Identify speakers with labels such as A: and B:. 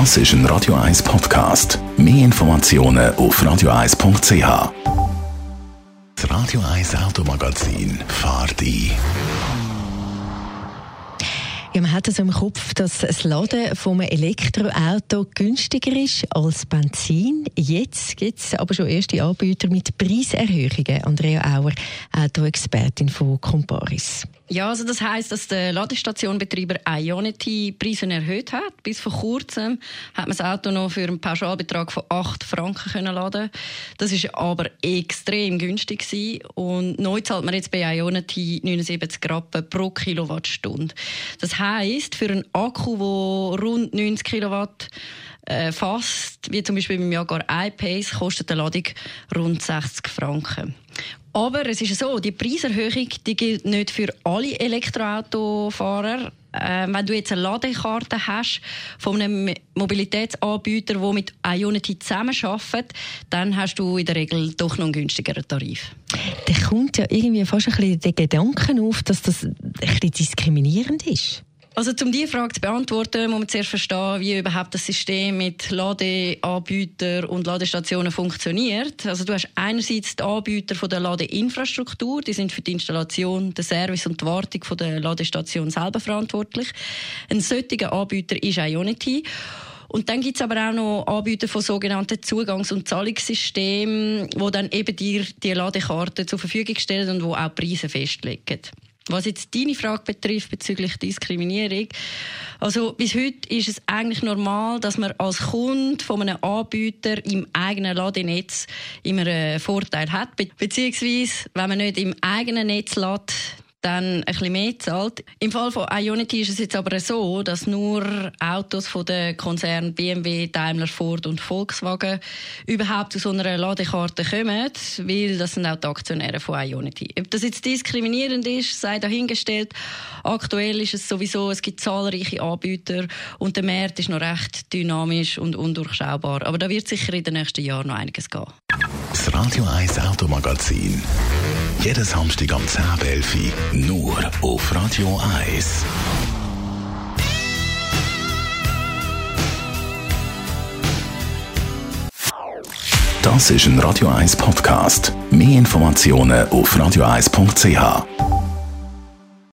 A: Das ist ein Radio 1 Podcast. Mehr Informationen auf radio1.ch. Das Radio 1 Automagazin fahrt ein.
B: Ja, man hat also im Kopf, dass das Laden vom Elektroauto günstiger ist als Benzin. Jetzt gibt es aber schon erste Anbieter mit Preiserhöhungen. Andrea Auer, Autoexpertin von Comparis.
C: Ja, also das heißt, dass der Ladestationbetreiber Ionity Preise erhöht hat. Bis vor kurzem hat man das Auto noch für einen Pauschalbetrag von 8 Franken können laden. Das ist aber extrem günstig gewesen. und neu zahlt man jetzt bei Ionity 79 Rappen pro Kilowattstunde. Das heißt, für einen Akku, der rund 90 Kilowatt äh, fasst, wie zum Beispiel beim Jaguar I-Pace, kostet eine Ladung rund 60 Franken. Aber es ist so, die Preiserhöhung die gilt nicht für alle Elektroautofahrer. Äh, wenn du jetzt eine Ladekarte hast von einem Mobilitätsanbieter, der mit Ionity zusammenarbeitet, dann hast du in der Regel doch noch einen günstigeren Tarif.
B: Da kommt ja irgendwie fast ein bisschen der Gedanke auf, dass das ein bisschen diskriminierend ist.
C: Also um diese Frage zu beantworten, muss man zuerst verstehen, wie überhaupt das System mit Ladeanbietern und Ladestationen funktioniert. Also du hast einerseits die Anbieter der Ladeinfrastruktur, die sind für die Installation, den Service und die Wartung der Ladestation selber verantwortlich. Ein solcher Anbieter ist Ionity. Und dann gibt es aber auch noch Anbieter von sogenannten Zugangs- und Zahlungssystemen, wo dann eben dir die Ladekarte zur Verfügung stellen und wo auch Preise festlegen. Was jetzt deine Frage betrifft bezüglich Diskriminierung, also bis heute ist es eigentlich normal, dass man als Kunde von einem Anbieter im eigenen Ladenetz immer einen Vorteil hat, beziehungsweise wenn man nicht im eigenen Netz lädt, dann ein bisschen mehr zahlt. Im Fall von Ionity ist es jetzt aber so, dass nur Autos von den Konzernen BMW, Daimler, Ford und Volkswagen überhaupt zu so einer Ladekarte kommen, weil das sind auch die Aktionäre von Ionity. Ob das jetzt diskriminierend ist, sei dahingestellt. Aktuell ist es sowieso, es gibt zahlreiche Anbieter und der Markt ist noch recht dynamisch und undurchschaubar. Aber da wird sicher in den nächsten Jahren noch einiges gehen.
A: Radio 1 Automagazin. Jeden Samstag am 10.11 nur auf Radio 1. Das ist ein Radio 1 Podcast. Mehr Informationen auf radio1.ch.